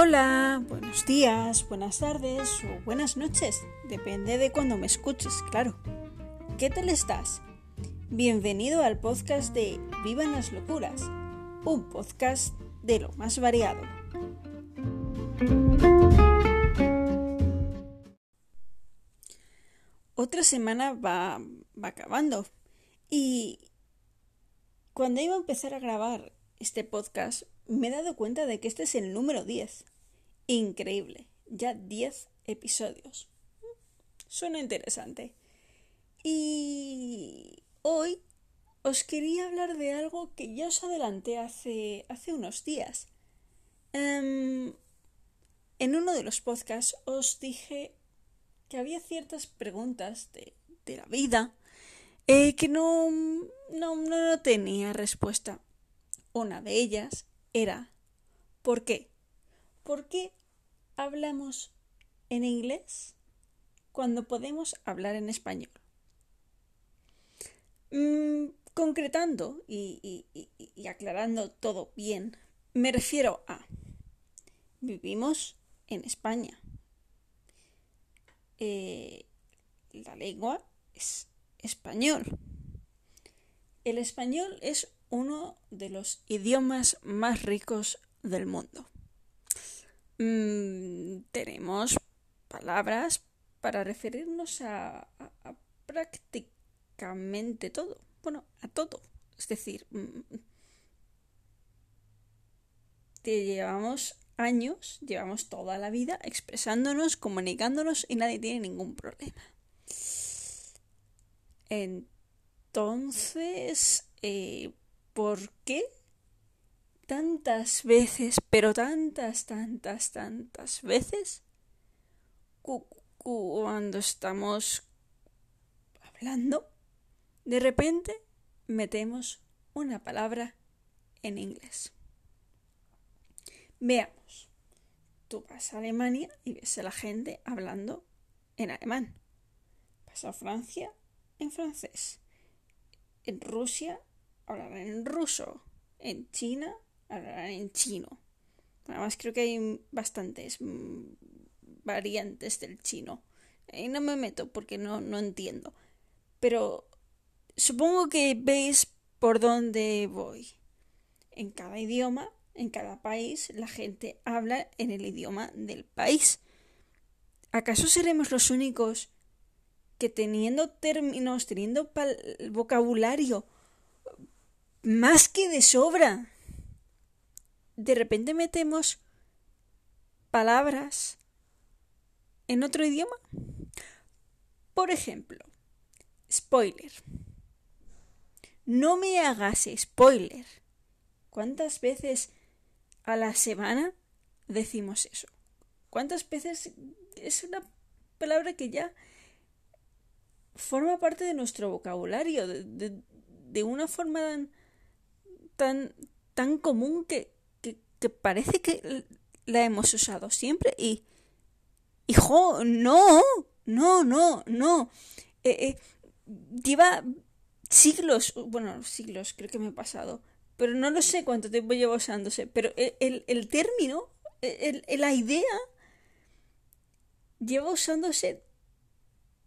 Hola, buenos días, buenas tardes o buenas noches, depende de cuando me escuches, claro. ¿Qué tal estás? Bienvenido al podcast de Vivan las Locuras, un podcast de lo más variado. Otra semana va, va acabando y cuando iba a empezar a grabar este podcast me he dado cuenta de que este es el número 10. Increíble. Ya 10 episodios. Suena interesante. Y hoy os quería hablar de algo que ya os adelanté hace, hace unos días. Em, en uno de los podcasts os dije que había ciertas preguntas de, de la vida eh, que no, no, no tenía respuesta. Una de ellas era ¿por qué? ¿Por qué hablamos en inglés cuando podemos hablar en español? Mm, concretando y, aclarando todo bien, me refiero a vivimos en España. Eh, la lengua es español. El español es uno de los idiomas más ricos del mundo. Mm, tenemos palabras para referirnos a, prácticamente todo. Bueno, a todo. Es decir, mm, te llevamos años, llevamos toda la vida expresándonos, comunicándonos y nadie tiene ningún problema. Entonces, eh, ¿por qué tantas veces, pero tantas, tantas, tantas veces, cuando estamos hablando, de repente metemos una palabra en inglés? Veamos. Tú vas a Alemania y ves a la gente hablando en alemán. Vas a Francia en francés. En Rusia hablarán en ruso. En China hablarán en chino. Además creo que hay bastantes variantes del chino. Y no me meto porque no, no entiendo. Pero supongo que veis por dónde voy. En cada idioma, en cada país, la gente habla en el idioma del país. ¿Acaso seremos los únicos que teniendo términos, teniendo vocabulario más que de sobra. De repente metemos palabras en otro idioma. Por ejemplo, spoiler. No me hagas spoiler. ¿Cuántas veces a la semana decimos eso? ¿Cuántas veces es una palabra que ya forma parte de nuestro vocabulario de, de una forma tan tan, tan común que, que, parece que la hemos usado siempre y... Hijo, no, no, no, no. Eh, eh, lleva siglos, bueno, siglos creo que me he pasado, pero no lo sé cuánto tiempo lleva usándose, pero el, el, término, el, la idea, lleva usándose,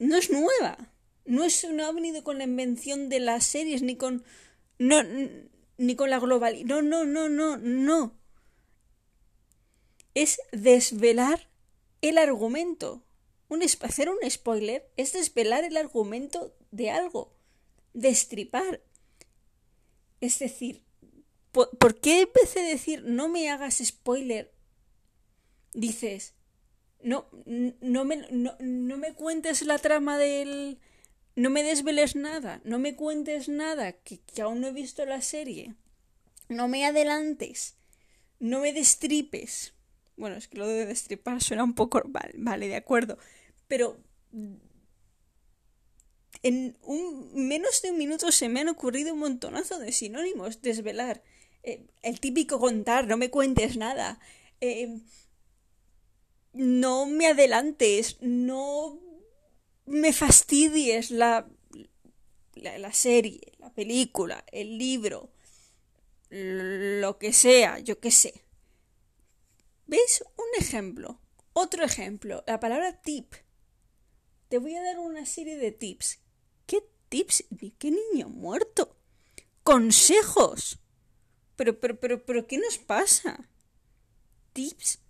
no es nueva, no, es, no ha venido con la invención de las series, ni con... No, ni con la globalidad. No, no, no, no, no. Es desvelar el argumento. Un, hacer un spoiler es desvelar el argumento de algo. Destripar. Es decir, ¿por, qué vez de decir no me hagas spoiler, dices no, no, me, no, no me cuentes la trama del, no me desveles nada, no me cuentes nada, que, aún no he visto la serie. No me adelantes, no me destripes. Bueno, es que lo de destripar suena un poco... Vale, vale de acuerdo. Pero en un menos de un minuto se me han ocurrido un montonazo de sinónimos. Desvelar. Eh, el típico contar, no me cuentes nada. Eh, no me adelantes, no me fastidies la, la, serie, la película, el libro, lo que sea, yo qué sé. ¿Veis? Un ejemplo. Otro ejemplo. La palabra tip. Te voy a dar una serie de tips. ¿Qué tips? ¿De qué niño muerto? Consejos. Pero, pero, pero, pero, ¿qué nos pasa? ¿Tips?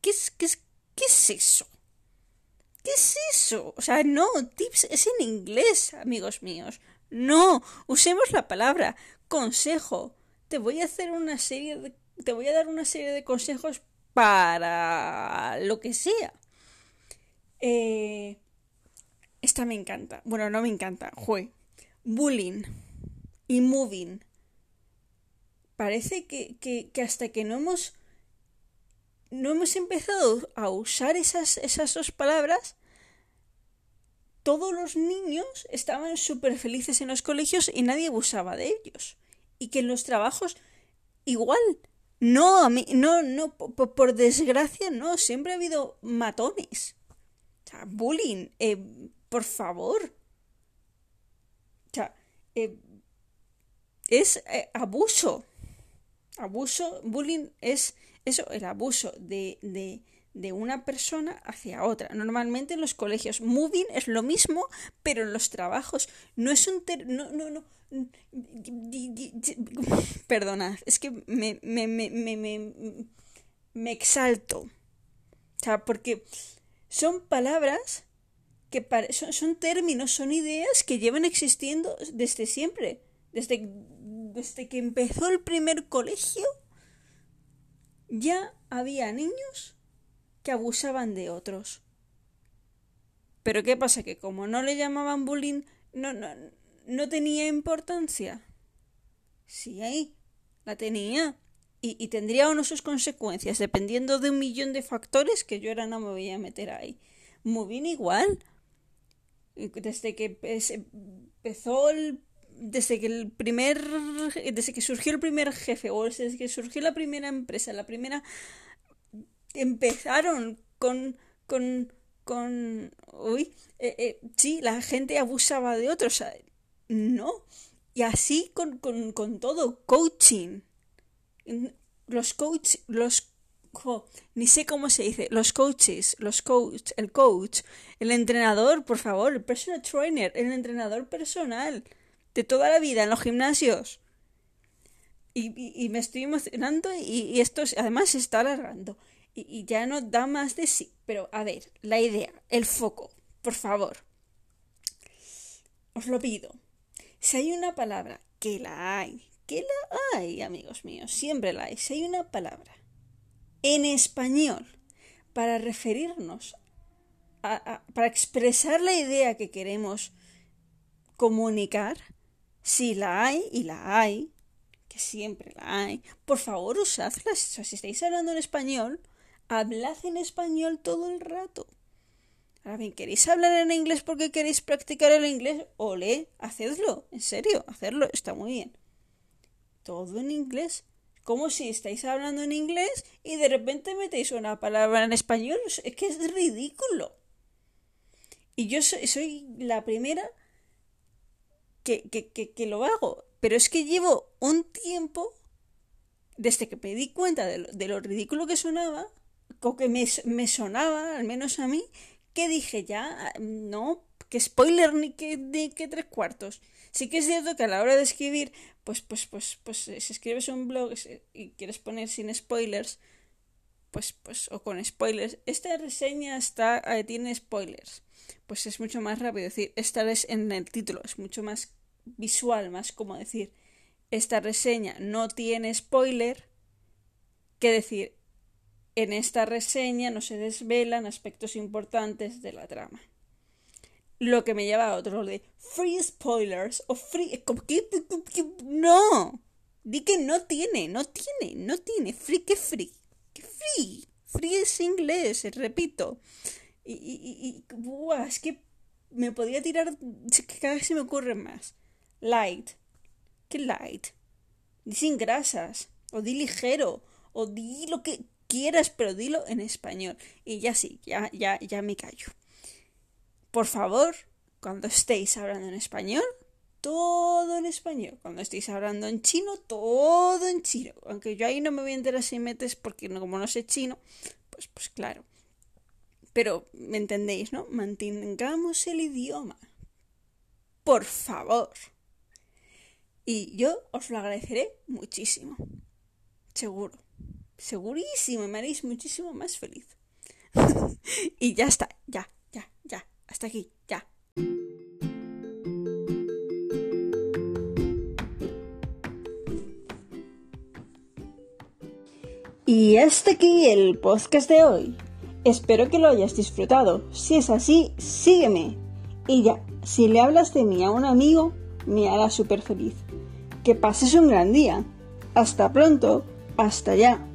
¿Qué es, qué es, qué es eso? ¿Qué es eso? O sea, no, tips es en inglés, amigos míos. No, usemos la palabra consejo. Te voy a hacer una serie de, te voy a dar una serie de consejos para lo que sea. Eh, esta me encanta. Bueno, no me encanta. Jue. Bullying y moving. Parece que, que, que, hasta que no hemos no hemos empezado a usar esas, esas dos palabras, todos los niños estaban súper felices en los colegios y nadie abusaba de ellos. Y que en los trabajos igual. No, a mí, no, no, por, desgracia, no, siempre ha habido matones. O sea, bullying, eh, por favor. O sea, eh, es eh, abuso. Abuso, bullying es eso, el abuso de, de, de una persona hacia otra. Normalmente en los colegios, moving es lo mismo, pero en los trabajos no es un... no, no, no. Perdonad, es que me, me, me, me, me exalto. O sea, porque son palabras que son, son, términos, son ideas que llevan existiendo desde siempre. Desde, desde que empezó el primer colegio, ya había niños que abusaban de otros. Pero ¿qué pasa? Que como no le llamaban bullying, no, no, no tenía importancia. Sí, ahí la tenía. Y, y, tendría o no sus consecuencias, dependiendo de un millón de factores que yo ahora no me voy a meter ahí. Muy bien igual. Desde que empezó el desde que el primer desde que surgió el primer jefe o desde que surgió la primera empresa la primera empezaron con, con, con, uy, eh, eh, sí, la gente abusaba de otros, no, y así con, con, con todo, coaching, los coach, los ni sé cómo se dice, los coaches, los coach, el coach, el entrenador, por favor, el personal trainer, el entrenador personal de toda la vida en los gimnasios. Y, y, me estoy emocionando y, y esto además se está alargando y, ya no da más de sí. Pero a ver, la idea, el foco, por favor. Os lo pido. Si hay una palabra, que la hay, que la hay, amigos míos, siempre la hay. Si hay una palabra en español para referirnos a, para expresar la idea que queremos comunicar, si la hay y la hay, que siempre la hay, por favor usadla. si estáis hablando en español, hablad en español todo el rato. Ahora bien, ¿queréis hablar en inglés porque queréis practicar el inglés? Ole, hacedlo, en serio, hacerlo, está muy bien. Todo en inglés. Como si estáis hablando en inglés y de repente metéis una palabra en español. Es que es ridículo. Y yo soy, la primera que, que, que, lo hago. Pero es que llevo un tiempo, desde que me di cuenta de de lo ridículo que sonaba, que me, me sonaba, al menos a mí, que dije ya, no, que spoiler ni que, ni que tres cuartos. Sí que es cierto que a la hora de escribir, pues, pues, pues, pues, si escribes un blog y quieres poner sin spoilers, pues, pues, o con spoilers, esta reseña está, eh, tiene spoilers. Pues es mucho más rápido decir, esta es en el título, es mucho más visual, más como decir, esta reseña no tiene spoiler, que decir, en esta reseña no se desvelan aspectos importantes de la trama. Lo que me lleva a otro de free spoilers o free... No. Di que no tiene, no tiene, no tiene. Free, ¿qué free? ¿Qué free? Free es inglés, repito. Y, y, y, es que me podría tirar, cada vez se me ocurre más. Light. ¿Qué light? Sin grasas. O di ligero. O di lo que quieras, pero dilo en español. Y ya sí, ya, ya, ya me callo. Por favor, cuando estéis hablando en español, todo en español. Cuando estéis hablando en chino, todo en chino. Aunque yo ahí no me voy a enterar si metes porque como no sé chino, pues, pues claro. Pero me entendéis, ¿no? Mantengamos el idioma. Por favor. Y yo os lo agradeceré muchísimo. Seguro. Segurísimo. Me haréis muchísimo más feliz. y ya está. Ya, ya, ya. Hasta aquí. Ya. Y hasta aquí el podcast de hoy. Espero que lo hayas disfrutado. Si es así, sígueme. Y ya, si le hablas de mí a un amigo, me hará súper feliz. Que pases un gran día. Hasta pronto. Hasta ya.